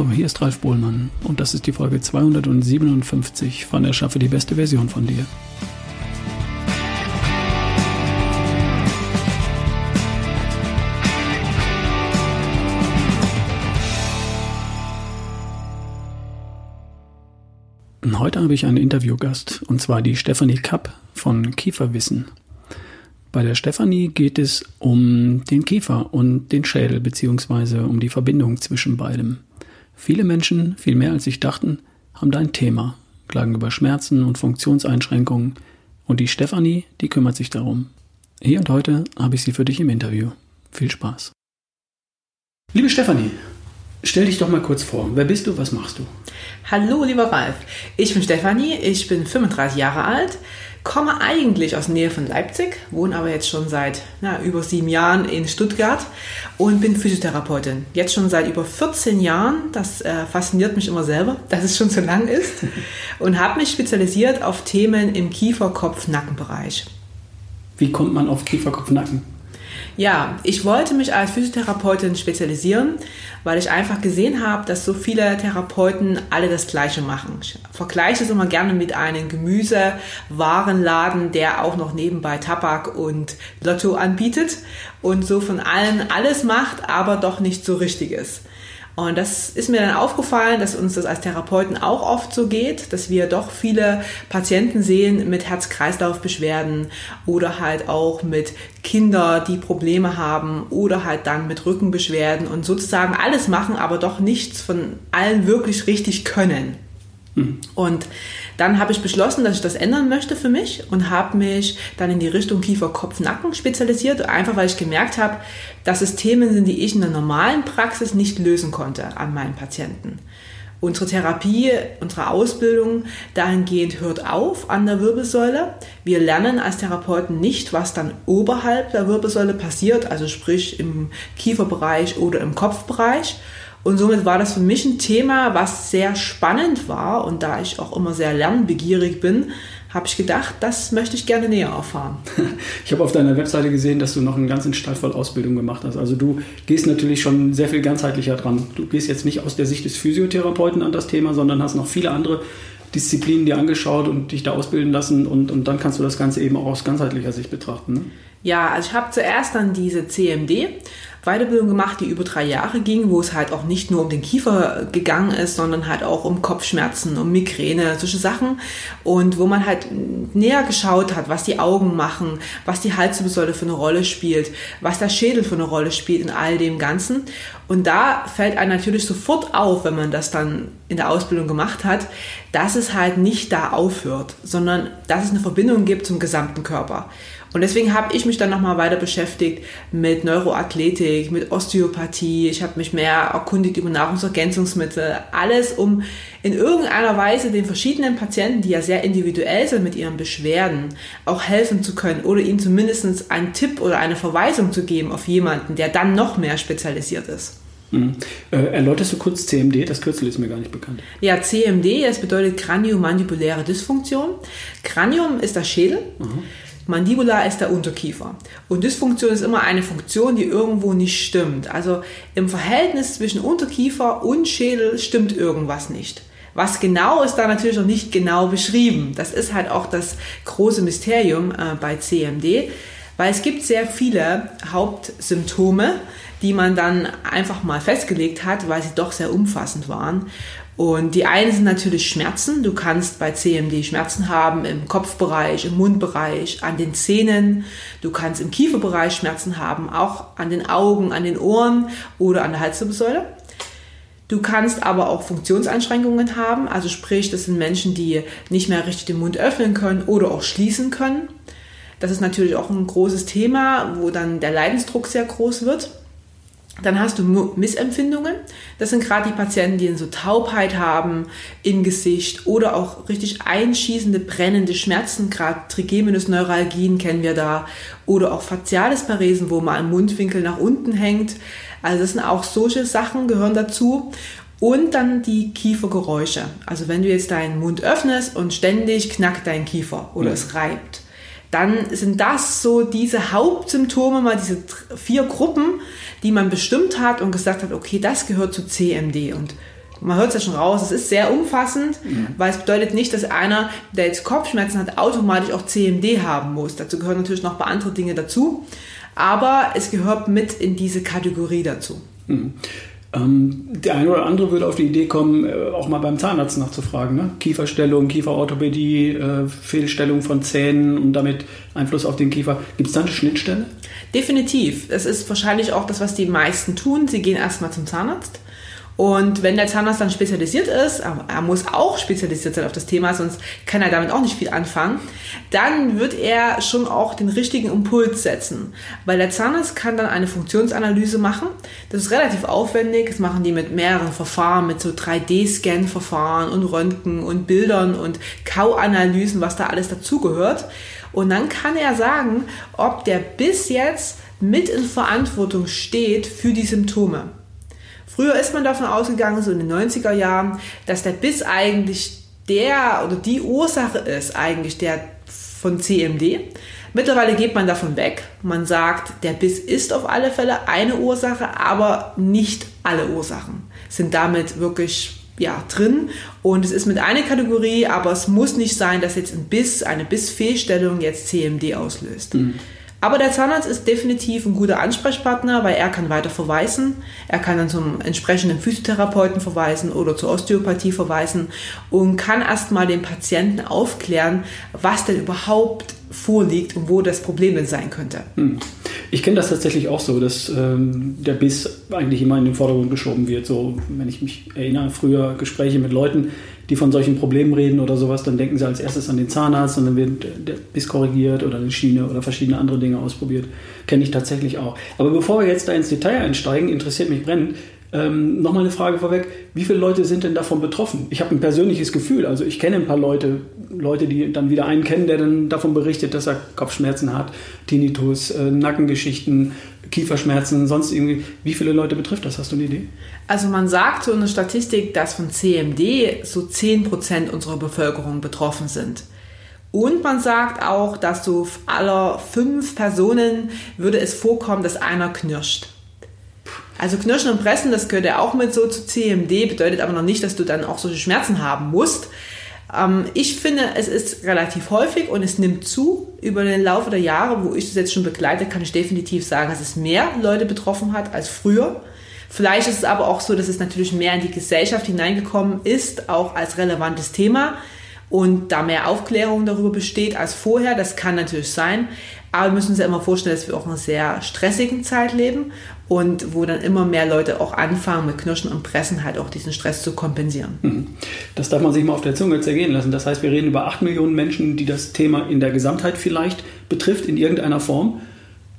Hallo, hier ist Ralf Bohlmann und das ist die Folge 257 von Erschaffe die beste Version von dir. Heute habe ich einen Interviewgast und zwar die Stefanie Kapp von Kieferwissen. Bei der Stefanie geht es um den Kiefer und den Schädel beziehungsweise um die Verbindung zwischen beidem. Viele Menschen, viel mehr als sich dachten, haben da ein Thema, klagen über Schmerzen und Funktionseinschränkungen und die Stefanie, die kümmert sich darum. Hier und heute habe ich sie für dich im Interview. Viel Spaß. Liebe Stefanie, stell dich doch mal kurz vor. Wer bist du? Was machst du? Hallo, lieber Ralf. Ich bin Stefanie, ich bin 35 Jahre alt, komme eigentlich aus der Nähe von Leipzig, wohne aber jetzt schon seit na, über sieben Jahren in Stuttgart und bin Physiotherapeutin. Jetzt schon seit über 14 Jahren. Das äh, fasziniert mich immer selber, dass es schon so lang ist. und habe mich spezialisiert auf Themen im Kiefer-Kopf-Nackenbereich. Wie kommt man auf Kiefer-Kopf-Nacken? Ja, ich wollte mich als Physiotherapeutin spezialisieren, weil ich einfach gesehen habe, dass so viele Therapeuten alle das Gleiche machen. Ich vergleiche es immer gerne mit einem Gemüsewarenladen, der auch noch nebenbei Tabak und Lotto anbietet und so von allen alles macht, aber doch nicht so richtig ist. Und das ist mir dann aufgefallen, dass uns das als Therapeuten auch oft so geht, dass wir doch viele Patienten sehen mit Herz-Kreislauf-Beschwerden oder halt auch mit Kindern, die Probleme haben oder halt dann mit Rückenbeschwerden und sozusagen alles machen, aber doch nichts von allen wirklich richtig können. Mhm. Und dann habe ich beschlossen, dass ich das ändern möchte für mich und habe mich dann in die Richtung Kiefer, Kopf, Nacken spezialisiert, einfach weil ich gemerkt habe, dass es Themen sind, die ich in der normalen Praxis nicht lösen konnte an meinen Patienten. Unsere Therapie, unsere Ausbildung dahingehend hört auf an der Wirbelsäule. Wir lernen als Therapeuten nicht, was dann oberhalb der Wirbelsäule passiert, also sprich im Kieferbereich oder im Kopfbereich. Und somit war das für mich ein Thema, was sehr spannend war. Und da ich auch immer sehr lernbegierig bin, habe ich gedacht, das möchte ich gerne näher erfahren. Ich habe auf deiner Webseite gesehen, dass du noch einen ganzen Stall voll Ausbildung gemacht hast. Also du gehst natürlich schon sehr viel ganzheitlicher dran. Du gehst jetzt nicht aus der Sicht des Physiotherapeuten an das Thema, sondern hast noch viele andere Disziplinen dir angeschaut und dich da ausbilden lassen und, und dann kannst du das Ganze eben auch aus ganzheitlicher Sicht betrachten. Ne? Ja, also ich habe zuerst dann diese CMD Weiterbildung gemacht, die über drei Jahre ging, wo es halt auch nicht nur um den Kiefer gegangen ist, sondern halt auch um Kopfschmerzen, um Migräne, solche Sachen. Und wo man halt näher geschaut hat, was die Augen machen, was die Halswirbelsäule für eine Rolle spielt, was der Schädel für eine Rolle spielt in all dem Ganzen. Und da fällt einem natürlich sofort auf, wenn man das dann in der Ausbildung gemacht hat, dass es halt nicht da aufhört, sondern dass es eine Verbindung gibt zum gesamten Körper. Und deswegen habe ich mich dann nochmal weiter beschäftigt mit Neuroathletik, mit Osteopathie. Ich habe mich mehr erkundigt über Nahrungsergänzungsmittel. Alles, um in irgendeiner Weise den verschiedenen Patienten, die ja sehr individuell sind mit ihren Beschwerden, auch helfen zu können oder ihnen zumindest einen Tipp oder eine Verweisung zu geben auf jemanden, der dann noch mehr spezialisiert ist. Mhm. Äh, erläuterst du kurz CMD? Das Kürzel ist mir gar nicht bekannt. Ja, CMD, das bedeutet Kraniomandibuläre Dysfunktion. Kranium ist der Schädel. Mhm. Mandibula ist der Unterkiefer. Und Dysfunktion ist immer eine Funktion, die irgendwo nicht stimmt. Also im Verhältnis zwischen Unterkiefer und Schädel stimmt irgendwas nicht. Was genau ist da natürlich noch nicht genau beschrieben. Das ist halt auch das große Mysterium äh, bei CMD, weil es gibt sehr viele Hauptsymptome, die man dann einfach mal festgelegt hat, weil sie doch sehr umfassend waren. Und die einen sind natürlich Schmerzen. Du kannst bei CMD Schmerzen haben im Kopfbereich, im Mundbereich, an den Zähnen. Du kannst im Kieferbereich Schmerzen haben, auch an den Augen, an den Ohren oder an der Halswirbelsäule. Du kannst aber auch Funktionseinschränkungen haben, also sprich, das sind Menschen, die nicht mehr richtig den Mund öffnen können oder auch schließen können. Das ist natürlich auch ein großes Thema, wo dann der Leidensdruck sehr groß wird. Dann hast du Missempfindungen. Das sind gerade die Patienten, die so Taubheit haben im Gesicht oder auch richtig einschießende, brennende Schmerzen. Gerade Trigeminusneuralgien kennen wir da. Oder auch faciales Paresen, wo mal ein Mundwinkel nach unten hängt. Also das sind auch solche Sachen, gehören dazu. Und dann die Kiefergeräusche. Also wenn du jetzt deinen Mund öffnest und ständig knackt dein Kiefer oder ja. es reibt dann sind das so diese Hauptsymptome, mal diese vier Gruppen, die man bestimmt hat und gesagt hat, okay, das gehört zu CMD. Und man hört es ja schon raus, es ist sehr umfassend, mhm. weil es bedeutet nicht, dass einer, der jetzt Kopfschmerzen hat, automatisch auch CMD haben muss. Dazu gehören natürlich noch ein paar andere Dinge dazu, aber es gehört mit in diese Kategorie dazu. Mhm. Ähm, der eine oder andere würde auf die Idee kommen, äh, auch mal beim Zahnarzt nachzufragen. Ne? Kieferstellung, Kieferorthopädie, äh, Fehlstellung von Zähnen und damit Einfluss auf den Kiefer. Gibt es da eine Schnittstelle? Definitiv. Das ist wahrscheinlich auch das, was die meisten tun. Sie gehen erstmal zum Zahnarzt und wenn der Zahnarzt dann spezialisiert ist, er muss auch spezialisiert sein auf das Thema, sonst kann er damit auch nicht viel anfangen, dann wird er schon auch den richtigen Impuls setzen. Weil der Zahnarzt kann dann eine Funktionsanalyse machen. Das ist relativ aufwendig. Das machen die mit mehreren Verfahren, mit so 3D-Scan-Verfahren und Röntgen und Bildern und Kauanalysen, was da alles dazugehört. Und dann kann er sagen, ob der bis jetzt mit in Verantwortung steht für die Symptome. Früher ist man davon ausgegangen, so in den 90er Jahren, dass der Biss eigentlich der oder die Ursache ist, eigentlich der von CMD. Mittlerweile geht man davon weg. Man sagt, der Biss ist auf alle Fälle eine Ursache, aber nicht alle Ursachen sind damit wirklich ja, drin. Und es ist mit einer Kategorie, aber es muss nicht sein, dass jetzt ein Biss, eine Bissfehlstellung jetzt CMD auslöst. Mhm. Aber der Zahnarzt ist definitiv ein guter Ansprechpartner, weil er kann weiter verweisen. Er kann dann zum entsprechenden Physiotherapeuten verweisen oder zur Osteopathie verweisen und kann erstmal den Patienten aufklären, was denn überhaupt vorliegt und wo das Problem denn sein könnte. Hm. Ich kenne das tatsächlich auch so, dass ähm, der Biss eigentlich immer in den Vordergrund geschoben wird. So, wenn ich mich erinnere, früher Gespräche mit Leuten, die von solchen Problemen reden oder sowas, dann denken sie als erstes an den Zahnarzt und dann wird der Biss korrigiert oder eine Schiene oder verschiedene andere Dinge ausprobiert. Kenne ich tatsächlich auch. Aber bevor wir jetzt da ins Detail einsteigen, interessiert mich brennend, ähm, Nochmal eine Frage vorweg, wie viele Leute sind denn davon betroffen? Ich habe ein persönliches Gefühl, also ich kenne ein paar Leute, Leute, die dann wieder einen kennen, der dann davon berichtet, dass er Kopfschmerzen hat, Tinnitus, äh, Nackengeschichten, Kieferschmerzen, sonst irgendwie. Wie viele Leute betrifft das? Hast du eine Idee? Also man sagt so in der Statistik, dass von CMD so 10% unserer Bevölkerung betroffen sind. Und man sagt auch, dass so aller fünf Personen würde es vorkommen, dass einer knirscht. Also Knirschen und Pressen, das gehört ja auch mit so zu CMD, bedeutet aber noch nicht, dass du dann auch solche Schmerzen haben musst. Ähm, ich finde, es ist relativ häufig und es nimmt zu. Über den Laufe der Jahre, wo ich das jetzt schon begleite, kann ich definitiv sagen, dass es mehr Leute betroffen hat als früher. Vielleicht ist es aber auch so, dass es natürlich mehr in die Gesellschaft hineingekommen ist, auch als relevantes Thema und da mehr Aufklärung darüber besteht als vorher. Das kann natürlich sein. Aber wir müssen uns ja immer vorstellen, dass wir auch in einer sehr stressigen Zeit leben und wo dann immer mehr Leute auch anfangen, mit Knirschen und Pressen halt auch diesen Stress zu kompensieren. Mhm. Das darf man sich mal auf der Zunge zergehen lassen. Das heißt, wir reden über 8 Millionen Menschen, die das Thema in der Gesamtheit vielleicht betrifft, in irgendeiner Form.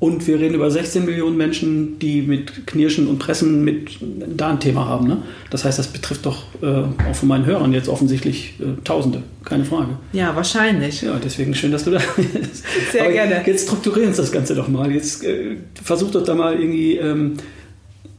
Und wir reden über 16 Millionen Menschen, die mit Knirschen und Pressen mit da ein Thema haben. Ne? Das heißt, das betrifft doch äh, auch von meinen Hörern jetzt offensichtlich äh, Tausende, keine Frage. Ja, wahrscheinlich. Ja, deswegen schön, dass du da bist. Sehr Aber gerne. Jetzt strukturieren uns das Ganze doch mal. Jetzt äh, versuch doch da mal irgendwie ähm,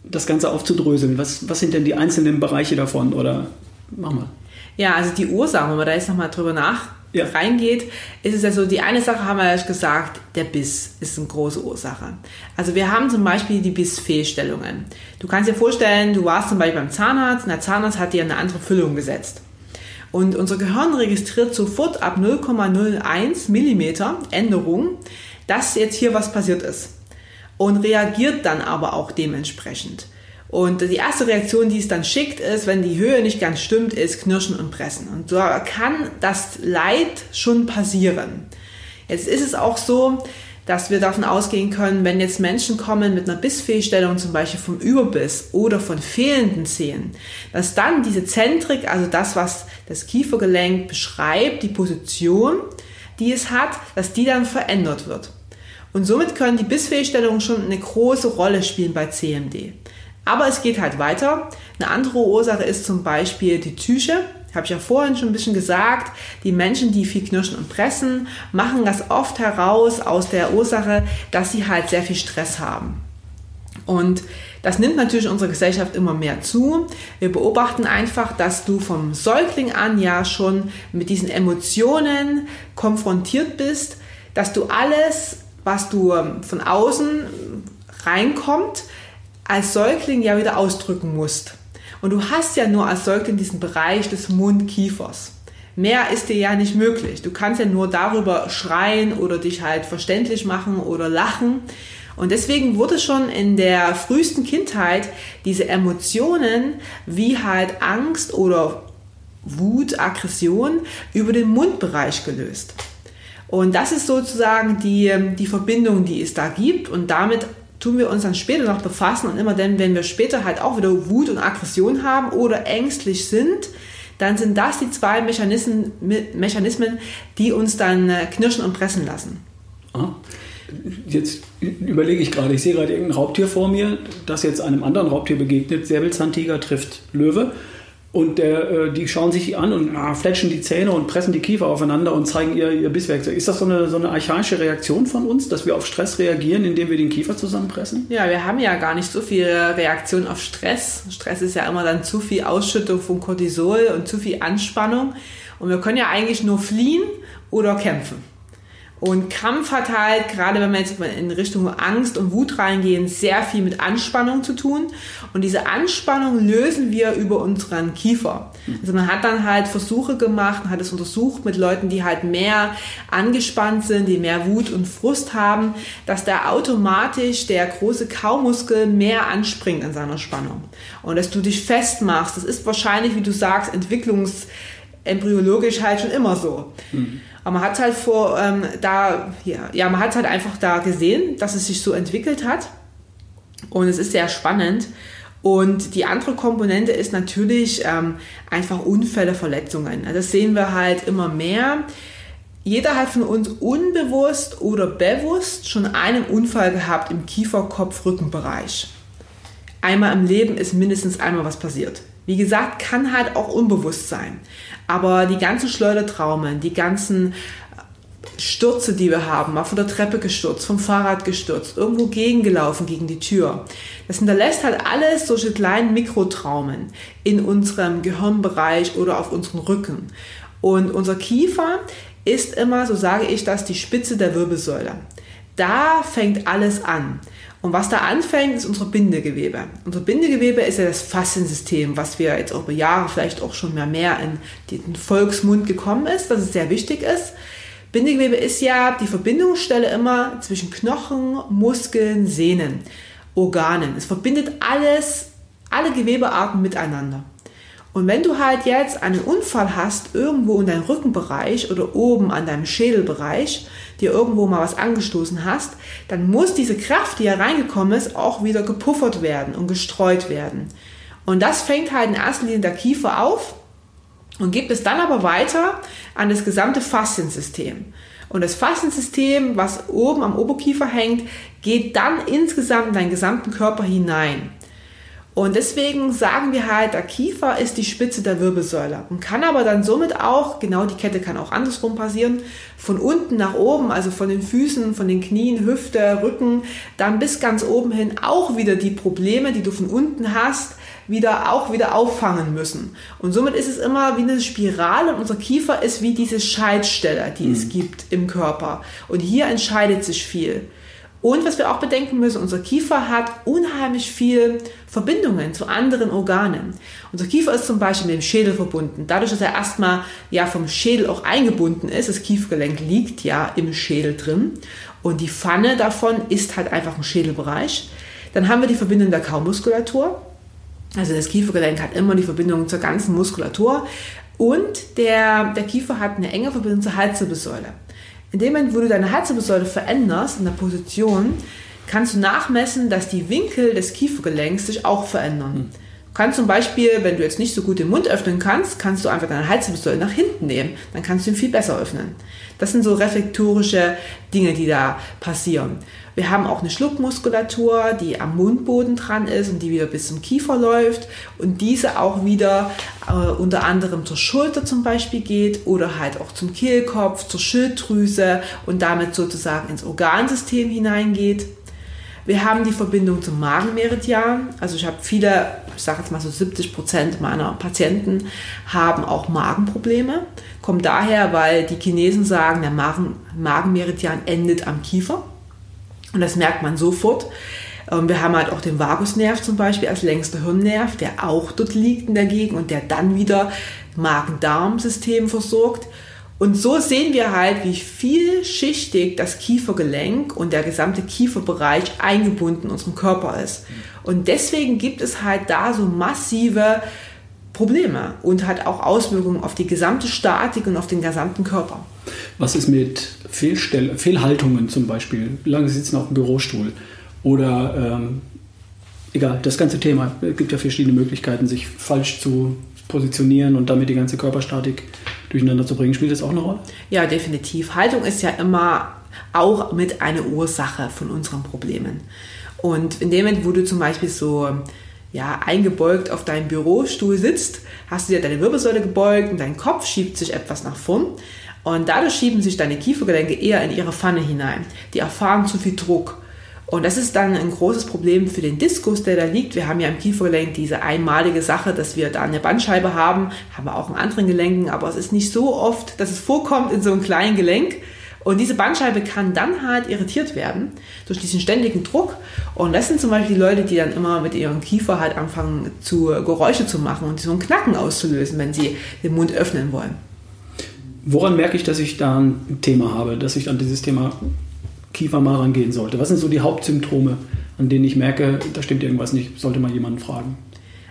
das Ganze aufzudröseln. Was, was sind denn die einzelnen Bereiche davon? Oder mach mal. Ja, also die Ursachen, wenn man da jetzt nochmal drüber nach ja. reingeht, ist es ja so, die eine Sache haben wir ja gesagt, der Biss ist eine große Ursache. Also wir haben zum Beispiel die Bissfehlstellungen. Du kannst dir vorstellen, du warst zum Beispiel beim Zahnarzt und der Zahnarzt hat dir eine andere Füllung gesetzt. Und unser Gehirn registriert sofort ab 0,01 Millimeter Änderung, dass jetzt hier was passiert ist. Und reagiert dann aber auch dementsprechend. Und die erste Reaktion, die es dann schickt, ist, wenn die Höhe nicht ganz stimmt, ist Knirschen und Pressen. Und so kann das Leid schon passieren. Jetzt ist es auch so, dass wir davon ausgehen können, wenn jetzt Menschen kommen mit einer Bissfehlstellung, zum Beispiel vom Überbiss oder von fehlenden Zähnen, dass dann diese Zentrik, also das, was das Kiefergelenk beschreibt, die Position, die es hat, dass die dann verändert wird. Und somit können die Bissfehlstellungen schon eine große Rolle spielen bei CMD. Aber es geht halt weiter. Eine andere Ursache ist zum Beispiel die Psyche. Habe ich ja vorhin schon ein bisschen gesagt. Die Menschen, die viel knirschen und pressen, machen das oft heraus aus der Ursache, dass sie halt sehr viel Stress haben. Und das nimmt natürlich in unserer Gesellschaft immer mehr zu. Wir beobachten einfach, dass du vom Säugling an ja schon mit diesen Emotionen konfrontiert bist, dass du alles, was du von außen reinkommt, als Säugling ja wieder ausdrücken musst. Und du hast ja nur als Säugling diesen Bereich des Mundkiefers. Mehr ist dir ja nicht möglich. Du kannst ja nur darüber schreien oder dich halt verständlich machen oder lachen. Und deswegen wurde schon in der frühesten Kindheit diese Emotionen wie halt Angst oder Wut, Aggression über den Mundbereich gelöst. Und das ist sozusagen die, die Verbindung, die es da gibt. Und damit tun wir uns dann später noch befassen. Und immer dann, wenn wir später halt auch wieder Wut und Aggression haben oder ängstlich sind, dann sind das die zwei Mechanismen, Mechanismen die uns dann äh, knirschen und pressen lassen. Ah. Jetzt überlege ich gerade, ich sehe gerade irgendein Raubtier vor mir, das jetzt einem anderen Raubtier begegnet. Säbelzahntiger trifft Löwe. Und der, äh, die schauen sich an und ah, fletschen die Zähne und pressen die Kiefer aufeinander und zeigen ihr, ihr Bisswerkzeug. Ist das so eine, so eine archaische Reaktion von uns, dass wir auf Stress reagieren, indem wir den Kiefer zusammenpressen? Ja, wir haben ja gar nicht so viel Reaktion auf Stress. Stress ist ja immer dann zu viel Ausschüttung von Cortisol und zu viel Anspannung. Und wir können ja eigentlich nur fliehen oder kämpfen. Und Kampf hat halt, gerade wenn wir jetzt in Richtung Angst und Wut reingehen, sehr viel mit Anspannung zu tun. Und diese Anspannung lösen wir über unseren Kiefer. Also man hat dann halt Versuche gemacht, hat es untersucht mit Leuten, die halt mehr angespannt sind, die mehr Wut und Frust haben, dass da automatisch der große Kaumuskel mehr anspringt in seiner Spannung. Und dass du dich festmachst, das ist wahrscheinlich, wie du sagst, entwicklungsembryologisch halt schon immer so. Mhm. Aber man hat halt vor, ähm, da, ja, ja, man hat halt einfach da gesehen, dass es sich so entwickelt hat. Und es ist sehr spannend. Und die andere Komponente ist natürlich ähm, einfach Unfälle, Verletzungen. Also das sehen wir halt immer mehr. Jeder hat von uns unbewusst oder bewusst schon einen Unfall gehabt im Kiefer-Kopf-Rückenbereich. Einmal im Leben ist mindestens einmal was passiert. Wie gesagt, kann halt auch unbewusst sein. Aber die ganzen Schleudertraumen, die ganzen Stürze, die wir haben, mal von der Treppe gestürzt, vom Fahrrad gestürzt, irgendwo gegengelaufen gegen die Tür. Das hinterlässt halt alles solche kleinen Mikrotraumen in unserem Gehirnbereich oder auf unserem Rücken. Und unser Kiefer ist immer, so sage ich das, die Spitze der Wirbelsäule. Da fängt alles an. Und was da anfängt, ist unser Bindegewebe. Unser Bindegewebe ist ja das Fasziensystem, was wir jetzt über Jahre vielleicht auch schon mehr, mehr in den Volksmund gekommen ist, dass es sehr wichtig ist. Bindegewebe ist ja die Verbindungsstelle immer zwischen Knochen, Muskeln, Sehnen, Organen. Es verbindet alles, alle Gewebearten miteinander. Und wenn du halt jetzt einen Unfall hast, irgendwo in deinem Rückenbereich oder oben an deinem Schädelbereich, dir irgendwo mal was angestoßen hast, dann muss diese Kraft, die ja reingekommen ist, auch wieder gepuffert werden und gestreut werden. Und das fängt halt in erster Linie der Kiefer auf und gibt es dann aber weiter an das gesamte Fasziensystem. Und das Fasziensystem, was oben am Oberkiefer hängt, geht dann insgesamt in deinen gesamten Körper hinein. Und deswegen sagen wir halt, der Kiefer ist die Spitze der Wirbelsäule und kann aber dann somit auch, genau die Kette kann auch andersrum passieren, von unten nach oben, also von den Füßen, von den Knien, Hüfte, Rücken, dann bis ganz oben hin auch wieder die Probleme, die du von unten hast, wieder auch wieder auffangen müssen. Und somit ist es immer wie eine Spirale und unser Kiefer ist wie diese Scheidstelle, die mhm. es gibt im Körper. Und hier entscheidet sich viel. Und was wir auch bedenken müssen, unser Kiefer hat unheimlich viel Verbindungen zu anderen Organen. Unser Kiefer ist zum Beispiel mit dem Schädel verbunden. Dadurch, dass er erstmal ja vom Schädel auch eingebunden ist, das Kiefergelenk liegt ja im Schädel drin und die Pfanne davon ist halt einfach ein Schädelbereich. Dann haben wir die Verbindung der Kaumuskulatur. Also das Kiefergelenk hat immer die Verbindung zur ganzen Muskulatur und der, der Kiefer hat eine enge Verbindung zur Halswirbelsäule. In dem Moment, wo du deine Halswirbelsäule veränderst in der Position, kannst du nachmessen, dass die Winkel des Kiefergelenks sich auch verändern. Mhm. Du kannst zum Beispiel, wenn du jetzt nicht so gut den Mund öffnen kannst, kannst du einfach deine Halswirbelsäule nach hinten nehmen. Dann kannst du ihn viel besser öffnen. Das sind so reflektorische Dinge, die da passieren. Wir haben auch eine Schluckmuskulatur, die am Mundboden dran ist und die wieder bis zum Kiefer läuft und diese auch wieder äh, unter anderem zur Schulter zum Beispiel geht oder halt auch zum Kehlkopf, zur Schilddrüse und damit sozusagen ins Organsystem hineingeht. Wir haben die Verbindung zum Magenmeridian. Also ich habe viele, ich sage jetzt mal so 70 Prozent meiner Patienten haben auch Magenprobleme. Kommt daher, weil die Chinesen sagen, der Magen, Magenmeridian endet am Kiefer. Und das merkt man sofort. Ähm, wir haben halt auch den Vagusnerv zum Beispiel als längster Hirnnerv, der auch dort liegt in der Gegend und der dann wieder Magen-Darm-System versorgt. Und so sehen wir halt, wie vielschichtig das Kiefergelenk und der gesamte Kieferbereich eingebunden in unserem Körper ist. Und deswegen gibt es halt da so massive Probleme und hat auch Auswirkungen auf die gesamte Statik und auf den gesamten Körper. Was ist mit Fehlstell Fehlhaltungen zum Beispiel? Lange sitzen auf dem Bürostuhl oder ähm, egal, das ganze Thema. Es gibt ja verschiedene Möglichkeiten, sich falsch zu positionieren und damit die ganze Körperstatik durcheinander zu bringen. Spielt das auch eine Rolle? Ja, definitiv. Haltung ist ja immer auch mit einer Ursache von unseren Problemen. Und in dem Moment, wo du zum Beispiel so ja, eingebeugt auf deinem Bürostuhl sitzt, hast du dir deine Wirbelsäule gebeugt und dein Kopf schiebt sich etwas nach vorn. Und dadurch schieben sich deine Kiefergelenke eher in ihre Pfanne hinein. Die erfahren zu viel Druck. Und das ist dann ein großes Problem für den Diskus, der da liegt. Wir haben ja im Kiefergelenk diese einmalige Sache, dass wir da eine Bandscheibe haben, haben wir auch in anderen Gelenken, aber es ist nicht so oft, dass es vorkommt in so einem kleinen Gelenk. Und diese Bandscheibe kann dann halt irritiert werden durch diesen ständigen Druck. Und das sind zum Beispiel die Leute, die dann immer mit ihrem Kiefer halt anfangen, zu Geräusche zu machen und so ein Knacken auszulösen, wenn sie den Mund öffnen wollen. Woran merke ich, dass ich da ein Thema habe, dass ich an dieses Thema Kiefer mal rangehen sollte? Was sind so die Hauptsymptome, an denen ich merke, da stimmt irgendwas nicht, sollte mal jemanden fragen?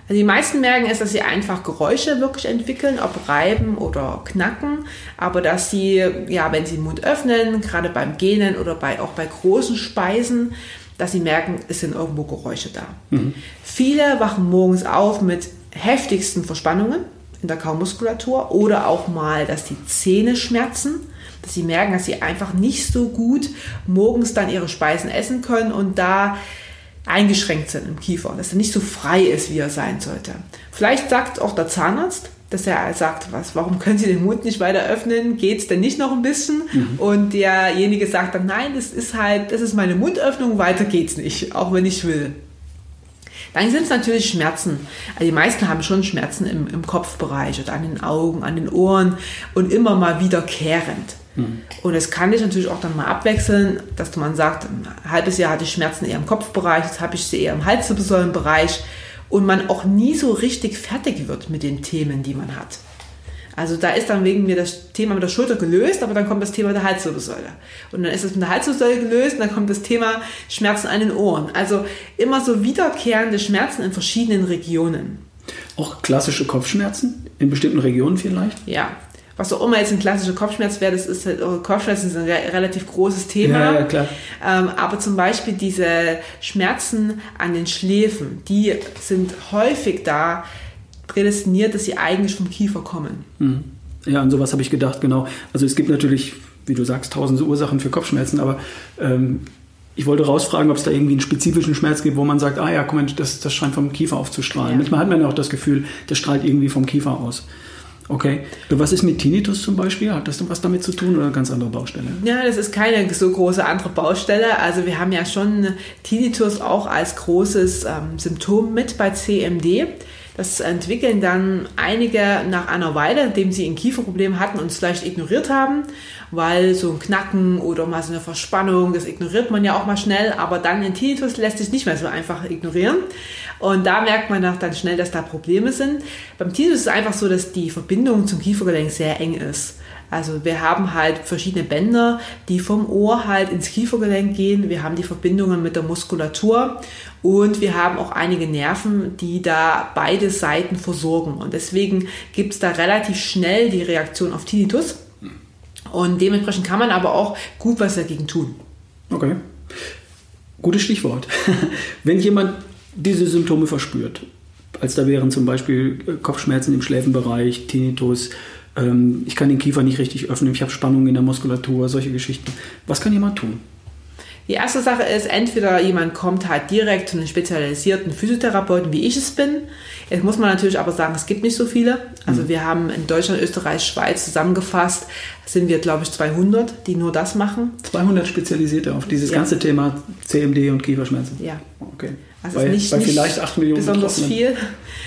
Also die meisten merken es, dass sie einfach Geräusche wirklich entwickeln, ob reiben oder knacken, aber dass sie, ja, wenn sie den Mund öffnen, gerade beim Gähnen oder bei, auch bei großen Speisen, dass sie merken, es sind irgendwo Geräusche da. Mhm. Viele wachen morgens auf mit heftigsten Verspannungen in der Kaumuskulatur oder auch mal, dass die Zähne schmerzen, dass sie merken, dass sie einfach nicht so gut morgens dann ihre Speisen essen können und da eingeschränkt sind im Kiefer, dass er nicht so frei ist, wie er sein sollte. Vielleicht sagt auch der Zahnarzt, dass er sagt, was, warum können Sie den Mund nicht weiter öffnen? Geht es denn nicht noch ein bisschen? Mhm. Und derjenige sagt dann, nein, das ist halt, das ist meine Mundöffnung, weiter geht's nicht, auch wenn ich will. Dann sind es natürlich Schmerzen. Also die meisten haben schon Schmerzen im, im Kopfbereich oder an den Augen, an den Ohren und immer mal wiederkehrend. Mhm. Und es kann dich natürlich auch dann mal abwechseln, dass man sagt, ein halbes Jahr hatte ich Schmerzen eher im Kopfbereich, jetzt habe ich sie eher im Halswirbelsäulenbereich und man auch nie so richtig fertig wird mit den Themen, die man hat. Also da ist dann wegen mir das Thema mit der Schulter gelöst, aber dann kommt das Thema der Halswirbelsäule. Und dann ist es mit der Halswirbelsäule gelöst und dann kommt das Thema Schmerzen an den Ohren. Also immer so wiederkehrende Schmerzen in verschiedenen Regionen. Auch klassische Kopfschmerzen in bestimmten Regionen vielleicht? Ja, was auch immer jetzt ein klassischer Kopfschmerz wäre, das ist halt, oh, Kopfschmerzen ist ein re relativ großes Thema. Ja, ja klar. Ähm, aber zum Beispiel diese Schmerzen an den Schläfen, die sind häufig da prädestiniert, dass sie eigentlich vom Kiefer kommen. Mhm. Ja, an sowas habe ich gedacht, genau. Also es gibt natürlich, wie du sagst, tausende Ursachen für Kopfschmerzen, aber ähm, ich wollte rausfragen, ob es da irgendwie einen spezifischen Schmerz gibt, wo man sagt, ah ja, guck mal, das, das scheint vom Kiefer aufzustrahlen. Ja. Manchmal hat man ja auch das Gefühl, das strahlt irgendwie vom Kiefer aus. Okay. Was ist mit Tinnitus zum Beispiel? Hat das denn was damit zu tun oder eine ganz andere Baustelle? Ja, das ist keine so große andere Baustelle. Also wir haben ja schon Tinnitus auch als großes ähm, Symptom mit bei CMD. Das entwickeln dann einige nach einer Weile, nachdem sie ein Kieferproblem hatten und es vielleicht ignoriert haben, weil so ein Knacken oder mal so eine Verspannung, das ignoriert man ja auch mal schnell, aber dann ein Tinnitus lässt sich nicht mehr so einfach ignorieren. Und da merkt man dann schnell, dass da Probleme sind. Beim Tinnitus ist es einfach so, dass die Verbindung zum Kiefergelenk sehr eng ist. Also wir haben halt verschiedene Bänder, die vom Ohr halt ins Kiefergelenk gehen. Wir haben die Verbindungen mit der Muskulatur und wir haben auch einige Nerven, die da beide Seiten versorgen. Und deswegen gibt es da relativ schnell die Reaktion auf Tinnitus. Und dementsprechend kann man aber auch gut was dagegen tun. Okay. Gutes Stichwort. Wenn jemand diese Symptome verspürt, als da wären zum Beispiel Kopfschmerzen im Schläfenbereich, Tinnitus, ähm, ich kann den Kiefer nicht richtig öffnen, ich habe Spannungen in der Muskulatur, solche Geschichten. Was kann jemand tun? Die erste Sache ist, entweder jemand kommt halt direkt zu einem spezialisierten Physiotherapeuten, wie ich es bin. Jetzt muss man natürlich aber sagen, es gibt nicht so viele. Also mhm. wir haben in Deutschland, Österreich, Schweiz zusammengefasst, sind wir, glaube ich, 200, die nur das machen. 200 Spezialisierte auf dieses ja. ganze Thema CMD und Kieferschmerzen? Ja. Okay. Also Bei- ist nicht, bei nicht vielleicht 8 Millionen besonders Betroffenen. viel.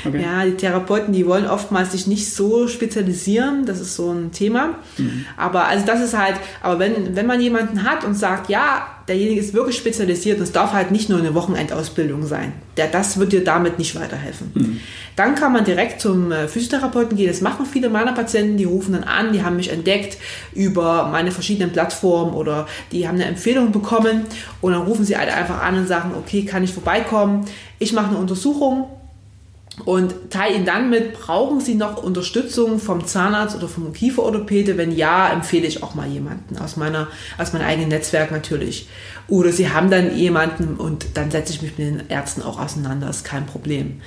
Okay. Ja, die Therapeuten, die wollen oftmals sich nicht so spezialisieren. Das ist so ein Thema. Mhm. Aber also das ist halt, aber wenn, wenn man jemanden hat und sagt, ja, derjenige ist wirklich spezialisiert, das darf halt nicht nur eine Wochenendausbildung sein. Der, das wird dir damit nicht weiterhelfen. Mhm. Dann kann man direkt zum äh, Physiotherapeuten gehen. Das machen viele meiner Patienten, die rufen dann an, die haben mich entdeckt über meine verschiedenen Plattformen oder die haben eine Empfehlung bekommen und dann rufen sie halt einfach an und sagen, okay, kann ich vorbeikommen? Ich mache eine Untersuchung und teile ihnen dann mit, brauchen sie noch Unterstützung vom Zahnarzt oder vom Kieferorthopäde? Wenn ja, empfehle ich auch mal jemanden aus meiner, aus meinem eigenen Netzwerk natürlich. Oder sie haben dann jemanden und dann setze ich mich mit den Ärzten auch auseinander, ist kein Problem.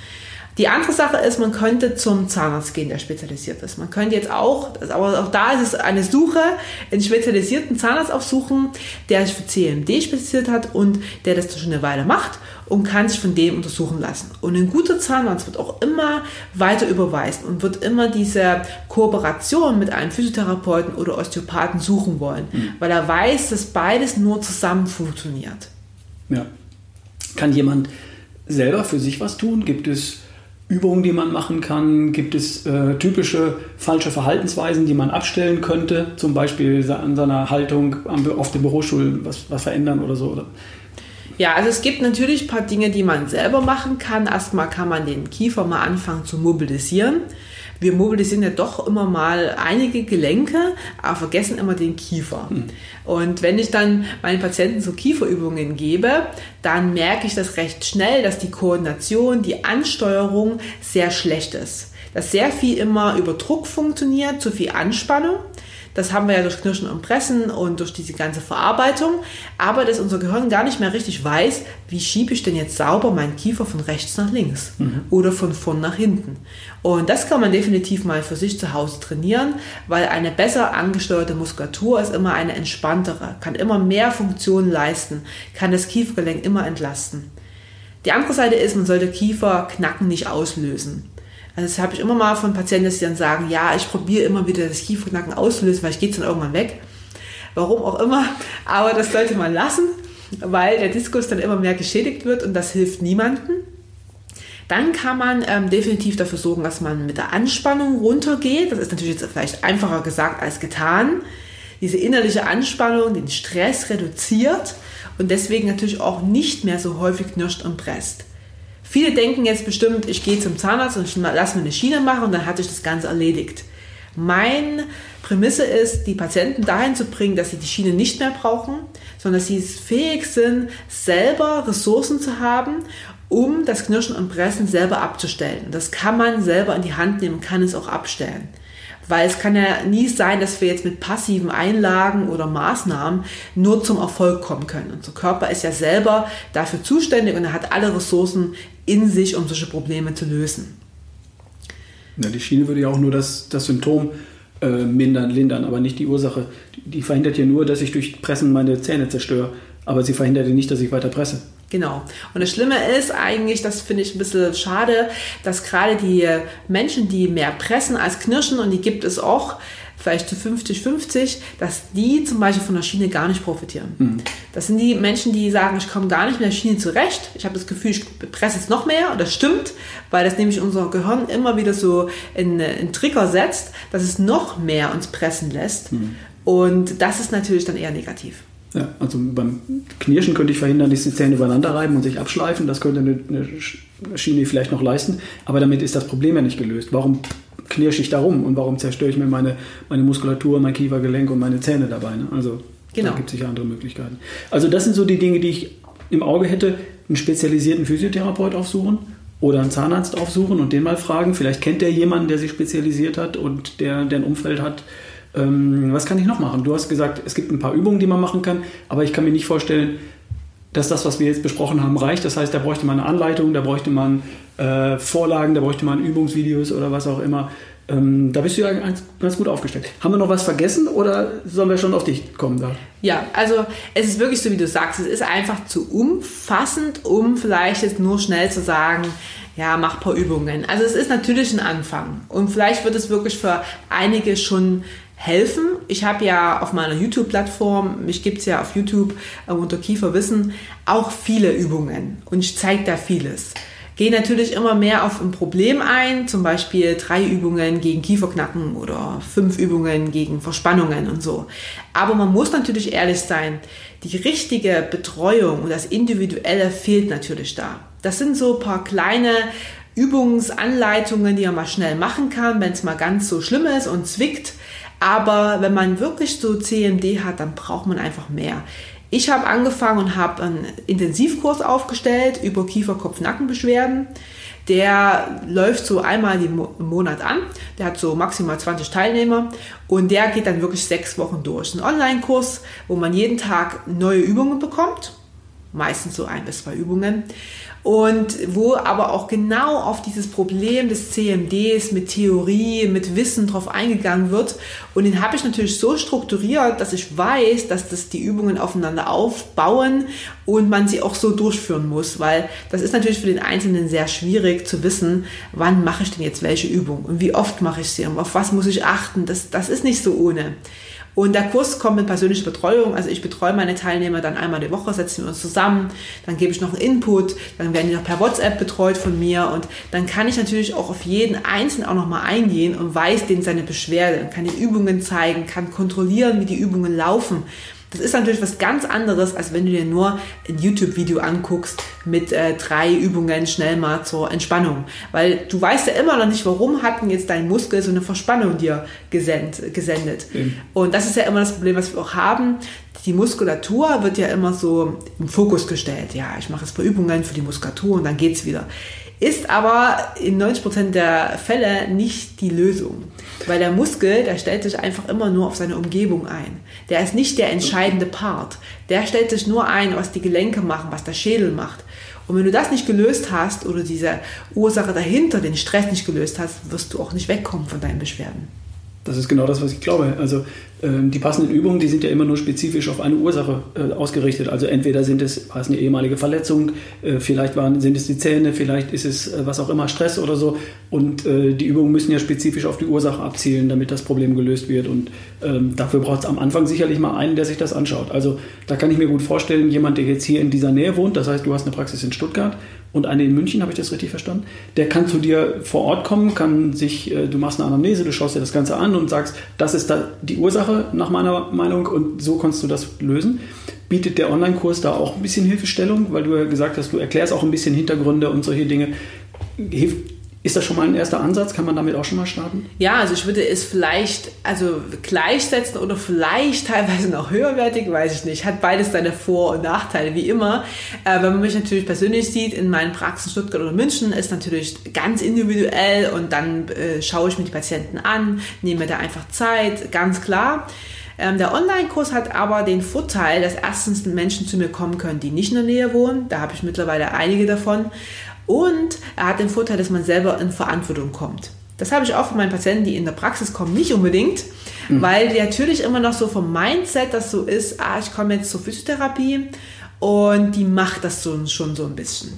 Die andere Sache ist, man könnte zum Zahnarzt gehen, der spezialisiert ist. Man könnte jetzt auch, aber auch da ist es eine Suche, einen spezialisierten Zahnarzt aufsuchen, der sich für CMD spezialisiert hat und der das schon eine Weile macht und kann sich von dem untersuchen lassen. Und ein guter Zahnarzt wird auch immer weiter überweisen und wird immer diese Kooperation mit einem Physiotherapeuten oder Osteopathen suchen wollen, weil er weiß, dass beides nur zusammen funktioniert. Ja. Kann jemand selber für sich was tun? Gibt es Übungen, die man machen kann? Gibt es äh, typische falsche Verhaltensweisen, die man abstellen könnte? Zum Beispiel an seiner Haltung auf dem Bürostuhl was, was verändern oder so? Oder? Ja, also es gibt natürlich ein paar Dinge, die man selber machen kann. Erstmal kann man den Kiefer mal anfangen zu mobilisieren. Wir mobilisieren ja doch immer mal einige Gelenke, aber vergessen immer den Kiefer. Und wenn ich dann meinen Patienten so Kieferübungen gebe, dann merke ich das recht schnell, dass die Koordination, die Ansteuerung sehr schlecht ist. Dass sehr viel immer über Druck funktioniert, zu viel Anspannung. Das haben wir ja durch Knirschen und Pressen und durch diese ganze Verarbeitung. Aber dass unser Gehirn gar nicht mehr richtig weiß, wie schiebe ich denn jetzt sauber meinen Kiefer von rechts nach links oder von vorn nach hinten. Und das kann man definitiv mal für sich zu Hause trainieren, weil eine besser angesteuerte Muskulatur ist immer eine entspanntere, kann immer mehr Funktionen leisten, kann das Kiefergelenk immer entlasten. Die andere Seite ist, man sollte Kieferknacken nicht auslösen. Also das habe ich immer mal von Patienten, dass sie dann sagen, ja, ich probiere immer wieder das Kieferknacken auszulösen, weil ich gehe dann irgendwann weg. Warum auch immer, aber das sollte man lassen, weil der Diskus dann immer mehr geschädigt wird und das hilft niemandem. Dann kann man ähm, definitiv dafür sorgen, dass man mit der Anspannung runtergeht. Das ist natürlich jetzt vielleicht einfacher gesagt als getan. Diese innerliche Anspannung, den Stress reduziert und deswegen natürlich auch nicht mehr so häufig knirscht und presst. Viele denken jetzt bestimmt, ich gehe zum Zahnarzt und ich lasse mir eine Schiene machen und dann hatte ich das Ganze erledigt. Meine Prämisse ist, die Patienten dahin zu bringen, dass sie die Schiene nicht mehr brauchen, sondern dass sie fähig sind, selber Ressourcen zu haben, um das Knirschen und Pressen selber abzustellen. Das kann man selber in die Hand nehmen, kann es auch abstellen. Weil es kann ja nie sein, dass wir jetzt mit passiven Einlagen oder Maßnahmen nur zum Erfolg kommen können. Unser Körper ist ja selber dafür zuständig und er hat alle Ressourcen in sich, um solche Probleme zu lösen. Ja, die Schiene würde ja auch nur das, das Symptom äh, mindern, lindern, aber nicht die Ursache. Die, die verhindert ja nur, dass ich durch Pressen meine Zähne zerstöre, aber sie verhindert ja nicht, dass ich weiter presse. Genau. Und das Schlimme ist eigentlich, das finde ich ein bisschen schade, dass gerade die Menschen, die mehr pressen als knirschen, und die gibt es auch, vielleicht zu 50-50, dass die zum Beispiel von der Schiene gar nicht profitieren. Das sind die Menschen, die sagen, ich komme gar nicht mit der Schiene zurecht. Ich habe das Gefühl, ich presse jetzt noch mehr. Und das stimmt, weil das nämlich unser Gehirn immer wieder so in einen Trigger setzt, dass es noch mehr uns pressen lässt. Und das ist natürlich dann eher negativ. Ja, also beim Knirschen könnte ich verhindern, dass die Zähne übereinander reiben und sich abschleifen. Das könnte eine, eine Schiene vielleicht noch leisten. Aber damit ist das Problem ja nicht gelöst. Warum knirsche ich da rum und warum zerstöre ich mir meine, meine Muskulatur, mein Kiefergelenk und meine Zähne dabei? Ne? Also Genau. da gibt es sicher andere Möglichkeiten. Also das sind so die Dinge, die ich im Auge hätte. Einen spezialisierten Physiotherapeut aufsuchen oder einen Zahnarzt aufsuchen und den mal fragen. Vielleicht kennt der jemanden, der sich spezialisiert hat und der, der ein Umfeld hat. Ähm, was kann ich noch machen? Du hast gesagt, es gibt ein paar Übungen, die man machen kann, aber ich kann mir nicht vorstellen, dass das, was wir jetzt besprochen haben, reicht. Das heißt, da bräuchte man eine Anleitung, da bräuchte man äh, Vorlagen, da bräuchte man Übungsvideos oder was auch immer. Ähm, da bist du ja ganz, ganz gut aufgestellt. Haben wir noch was vergessen oder sollen wir schon auf dich kommen da? Ja, also es ist wirklich so, wie du sagst, es ist einfach zu umfassend, um vielleicht jetzt nur schnell zu sagen, ja, mach ein paar Übungen. Also es ist natürlich ein Anfang und vielleicht wird es wirklich für einige schon helfen. Ich habe ja auf meiner YouTube-Plattform, mich gibt es ja auf YouTube äh, unter Kieferwissen, auch viele Übungen und ich zeige da vieles. Gehe natürlich immer mehr auf ein Problem ein, zum Beispiel drei Übungen gegen Kieferknacken oder fünf Übungen gegen Verspannungen und so. Aber man muss natürlich ehrlich sein, die richtige Betreuung und das Individuelle fehlt natürlich da. Das sind so ein paar kleine Übungsanleitungen, die man mal schnell machen kann, wenn es mal ganz so schlimm ist und zwickt. Aber wenn man wirklich so CMD hat, dann braucht man einfach mehr. Ich habe angefangen und habe einen Intensivkurs aufgestellt über Kiefer-Kopf-Nackenbeschwerden. Der läuft so einmal im Monat an. Der hat so maximal 20 Teilnehmer und der geht dann wirklich sechs Wochen durch. Ein Online-Kurs, wo man jeden Tag neue Übungen bekommt. Meistens so ein bis zwei Übungen und wo aber auch genau auf dieses Problem des CMDs mit Theorie, mit Wissen drauf eingegangen wird. Und den habe ich natürlich so strukturiert, dass ich weiß, dass das die Übungen aufeinander aufbauen und man sie auch so durchführen muss, weil das ist natürlich für den Einzelnen sehr schwierig zu wissen, wann mache ich denn jetzt welche Übung und wie oft mache ich sie und auf was muss ich achten. Das, das ist nicht so ohne. Und der Kurs kommt mit persönlicher Betreuung. Also ich betreue meine Teilnehmer dann einmal die Woche, setzen wir uns zusammen, dann gebe ich noch einen Input, dann werden die noch per WhatsApp betreut von mir und dann kann ich natürlich auch auf jeden Einzelnen auch nochmal eingehen und weiß den seine Beschwerde, kann die Übungen zeigen, kann kontrollieren, wie die Übungen laufen. Das ist natürlich was ganz anderes, als wenn du dir nur ein YouTube-Video anguckst mit äh, drei Übungen schnell mal zur Entspannung. Weil du weißt ja immer noch nicht, warum hat denn jetzt dein Muskel so eine Verspannung dir gesendet. gesendet. Mhm. Und das ist ja immer das Problem, was wir auch haben. Die Muskulatur wird ja immer so im Fokus gestellt. Ja, ich mache jetzt ein paar Übungen für die Muskulatur und dann geht's wieder ist aber in 90% der Fälle nicht die Lösung. Weil der Muskel, der stellt sich einfach immer nur auf seine Umgebung ein. Der ist nicht der entscheidende Part. Der stellt sich nur ein, was die Gelenke machen, was der Schädel macht. Und wenn du das nicht gelöst hast oder diese Ursache dahinter, den Stress nicht gelöst hast, wirst du auch nicht wegkommen von deinen Beschwerden. Das ist genau das, was ich glaube. Also die passenden Übungen, die sind ja immer nur spezifisch auf eine Ursache äh, ausgerichtet. Also entweder sind es eine ehemalige Verletzung, äh, vielleicht waren, sind es die Zähne, vielleicht ist es äh, was auch immer, Stress oder so. Und äh, die Übungen müssen ja spezifisch auf die Ursache abzielen, damit das Problem gelöst wird. Und ähm, dafür braucht es am Anfang sicherlich mal einen, der sich das anschaut. Also da kann ich mir gut vorstellen, jemand, der jetzt hier in dieser Nähe wohnt, das heißt, du hast eine Praxis in Stuttgart und eine in München, habe ich das richtig verstanden? Der kann zu dir vor Ort kommen, kann sich, äh, du machst eine Anamnese, du schaust dir das Ganze an und sagst, das ist da die Ursache Sache nach meiner Meinung und so kannst du das lösen. Bietet der Online-Kurs da auch ein bisschen Hilfestellung, weil du ja gesagt hast, du erklärst auch ein bisschen Hintergründe und solche Dinge. Hilft, ist das schon mal ein erster Ansatz? Kann man damit auch schon mal starten? Ja, also ich würde es vielleicht also gleichsetzen oder vielleicht teilweise noch höherwertig, weiß ich nicht. Hat beides seine Vor- und Nachteile, wie immer. Äh, wenn man mich natürlich persönlich sieht, in meinen Praxen Stuttgart oder München, ist natürlich ganz individuell und dann äh, schaue ich mir die Patienten an, nehme da einfach Zeit, ganz klar. Ähm, der Online-Kurs hat aber den Vorteil, dass erstens Menschen zu mir kommen können, die nicht in der Nähe wohnen. Da habe ich mittlerweile einige davon. Und er hat den Vorteil, dass man selber in Verantwortung kommt. Das habe ich auch von meinen Patienten, die in der Praxis kommen, nicht unbedingt, mhm. weil die natürlich immer noch so vom Mindset das so ist, ah, ich komme jetzt zur Physiotherapie und die macht das so, schon so ein bisschen.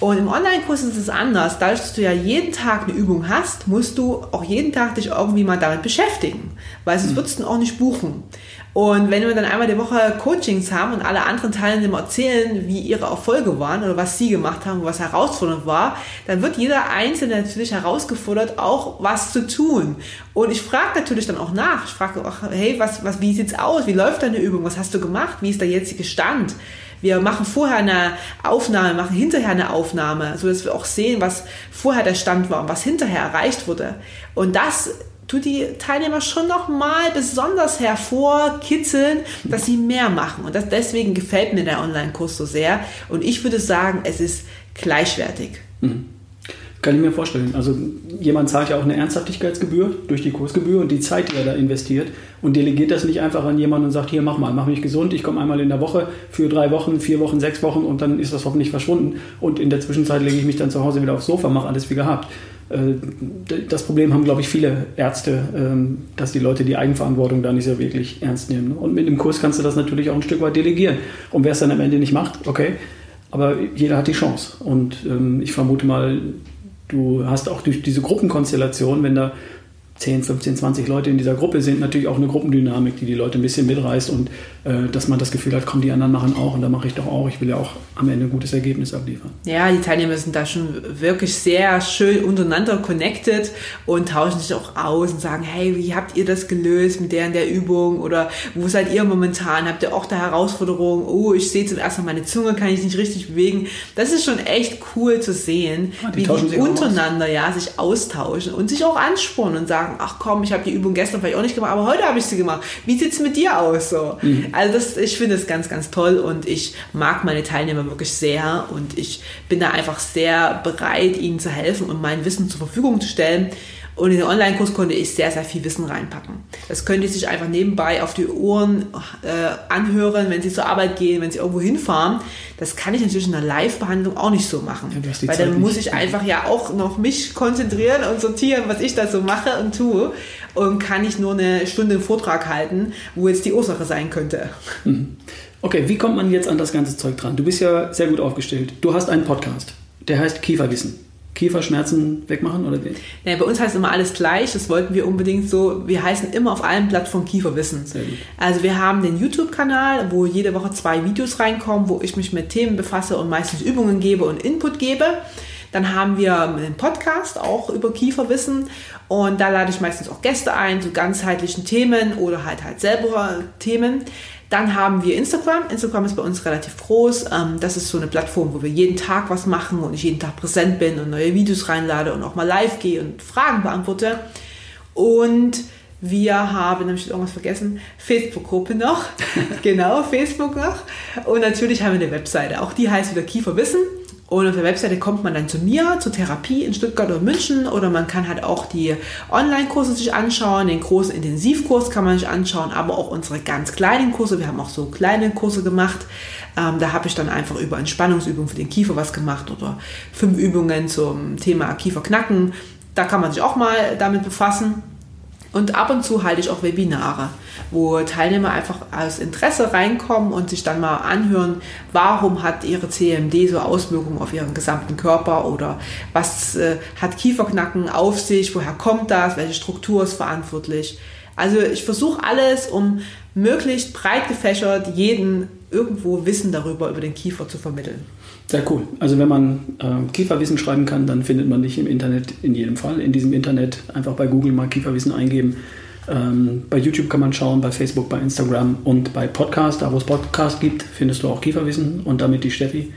Und im Online-Kurs ist es anders. Dadurch, dass du ja jeden Tag eine Übung hast, musst du auch jeden Tag dich irgendwie mal damit beschäftigen, weil sonst mhm. würdest du auch nicht buchen. Und wenn wir dann einmal die Woche Coachings haben und alle anderen Teilnehmer erzählen, wie ihre Erfolge waren oder was sie gemacht haben, was herausfordernd war, dann wird jeder Einzelne natürlich herausgefordert, auch was zu tun. Und ich frage natürlich dann auch nach. Ich frage auch, hey, was, was, wie sieht's aus? Wie läuft deine Übung? Was hast du gemacht? Wie ist der jetzige Stand? Wir machen vorher eine Aufnahme, machen hinterher eine Aufnahme, so dass wir auch sehen, was vorher der Stand war und was hinterher erreicht wurde. Und das tut die Teilnehmer schon noch mal besonders hervorkitzeln, dass sie mehr machen. Und das, deswegen gefällt mir der Online-Kurs so sehr. Und ich würde sagen, es ist gleichwertig. Mhm. Kann ich mir vorstellen. Also jemand zahlt ja auch eine Ernsthaftigkeitsgebühr durch die Kursgebühr und die Zeit, die er da investiert und delegiert das nicht einfach an jemanden und sagt, hier mach mal, mach mich gesund, ich komme einmal in der Woche für drei Wochen, vier Wochen, sechs Wochen und dann ist das hoffentlich verschwunden und in der Zwischenzeit lege ich mich dann zu Hause wieder aufs Sofa, mache alles wie gehabt. Äh, das Problem haben, glaube ich, viele Ärzte, ähm, dass die Leute die Eigenverantwortung da nicht so wirklich ernst nehmen. Und mit dem Kurs kannst du das natürlich auch ein Stück weit delegieren. Und wer es dann am Ende nicht macht, okay, aber jeder hat die Chance. Und ähm, ich vermute mal, du hast auch durch diese Gruppenkonstellation, wenn da 10, 15, 20 Leute in dieser Gruppe sind, natürlich auch eine Gruppendynamik, die die Leute ein bisschen mitreißt. Und dass man das Gefühl hat, komm, die anderen machen auch und dann mache ich doch auch. Ich will ja auch am Ende ein gutes Ergebnis abliefern. Ja, die Teilnehmer sind da schon wirklich sehr schön untereinander connected und tauschen sich auch aus und sagen, hey, wie habt ihr das gelöst mit der und der Übung oder wo seid ihr momentan? Habt ihr auch da Herausforderungen? Oh, ich sehe zum ersten Mal meine Zunge, kann ich nicht richtig bewegen. Das ist schon echt cool zu sehen, ja, die wie die untereinander ja, sich austauschen und sich auch anspornen und sagen, sagen, ach komm, ich habe die Übung gestern vielleicht auch nicht gemacht, aber heute habe ich sie gemacht. Wie sieht es mit dir aus? So? Mhm. Also das, ich finde es ganz, ganz toll und ich mag meine Teilnehmer wirklich sehr und ich bin da einfach sehr bereit, ihnen zu helfen und mein Wissen zur Verfügung zu stellen. Und in den Online-Kurs konnte ich sehr, sehr viel Wissen reinpacken. Das können die sich einfach nebenbei auf die Ohren äh, anhören, wenn sie zur Arbeit gehen, wenn sie irgendwo hinfahren. Das kann ich natürlich in einer Live-Behandlung auch nicht so machen. Ja, weil dann muss ich einfach ja auch noch mich konzentrieren und sortieren, was ich da so mache und tue. Und kann ich nur eine Stunde einen Vortrag halten, wo jetzt die Ursache sein könnte. Mhm. Okay, wie kommt man jetzt an das ganze Zeug dran? Du bist ja sehr gut aufgestellt. Du hast einen Podcast, der heißt Kieferwissen. Kieferschmerzen wegmachen oder wie? Ja, bei uns heißt immer alles gleich. Das wollten wir unbedingt so. Wir heißen immer auf allen Plattformen Kieferwissen. Also wir haben den YouTube-Kanal, wo jede Woche zwei Videos reinkommen, wo ich mich mit Themen befasse und meistens Übungen gebe und Input gebe. Dann haben wir einen Podcast auch über Kieferwissen und da lade ich meistens auch Gäste ein zu ganzheitlichen Themen oder halt halt selber Themen. Dann haben wir Instagram. Instagram ist bei uns relativ groß. Ähm, das ist so eine Plattform, wo wir jeden Tag was machen und ich jeden Tag präsent bin und neue Videos reinlade und auch mal live gehe und Fragen beantworte. Und wir haben, habe ich irgendwas vergessen, Facebook-Gruppe noch. genau, Facebook noch. Und natürlich haben wir eine Webseite. Auch die heißt wieder Kieferwissen. Und auf der Webseite kommt man dann zu mir, zur Therapie in Stuttgart oder München oder man kann halt auch die Online-Kurse sich anschauen, den großen Intensivkurs kann man sich anschauen, aber auch unsere ganz kleinen Kurse. Wir haben auch so kleine Kurse gemacht. Ähm, da habe ich dann einfach über Entspannungsübungen für den Kiefer was gemacht oder fünf Übungen zum Thema Kieferknacken. Da kann man sich auch mal damit befassen. Und ab und zu halte ich auch Webinare, wo Teilnehmer einfach aus Interesse reinkommen und sich dann mal anhören, warum hat ihre CMD so Auswirkungen auf ihren gesamten Körper oder was äh, hat Kieferknacken auf sich, woher kommt das, welche Struktur ist verantwortlich. Also ich versuche alles, um möglichst breit gefächert jeden irgendwo Wissen darüber, über den Kiefer zu vermitteln. Sehr cool. Also wenn man äh, Kieferwissen schreiben kann, dann findet man dich im Internet in jedem Fall. In diesem Internet einfach bei Google mal Kieferwissen eingeben. Ähm, bei YouTube kann man schauen, bei Facebook, bei Instagram und bei Podcast, da wo es Podcast gibt, findest du auch Kieferwissen und damit die Steffi.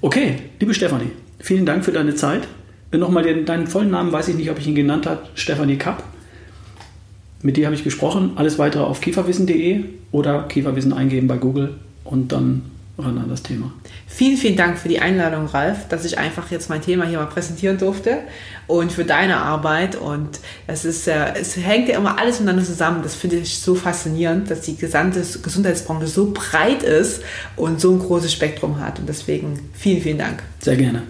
Okay, liebe Stefanie, vielen Dank für deine Zeit. Nochmal den, deinen vollen Namen, weiß ich nicht, ob ich ihn genannt habe, Stefanie Kapp. Mit dir habe ich gesprochen. Alles weitere auf kieferwissen.de oder Kieferwissen eingeben bei Google und dann ran an das Thema. Vielen, vielen Dank für die Einladung, Ralf, dass ich einfach jetzt mein Thema hier mal präsentieren durfte und für deine Arbeit. Und es ist, äh, es hängt ja immer alles miteinander zusammen. Das finde ich so faszinierend, dass die gesamte Gesundheitsbranche so breit ist und so ein großes Spektrum hat. Und deswegen vielen, vielen Dank. Sehr gerne.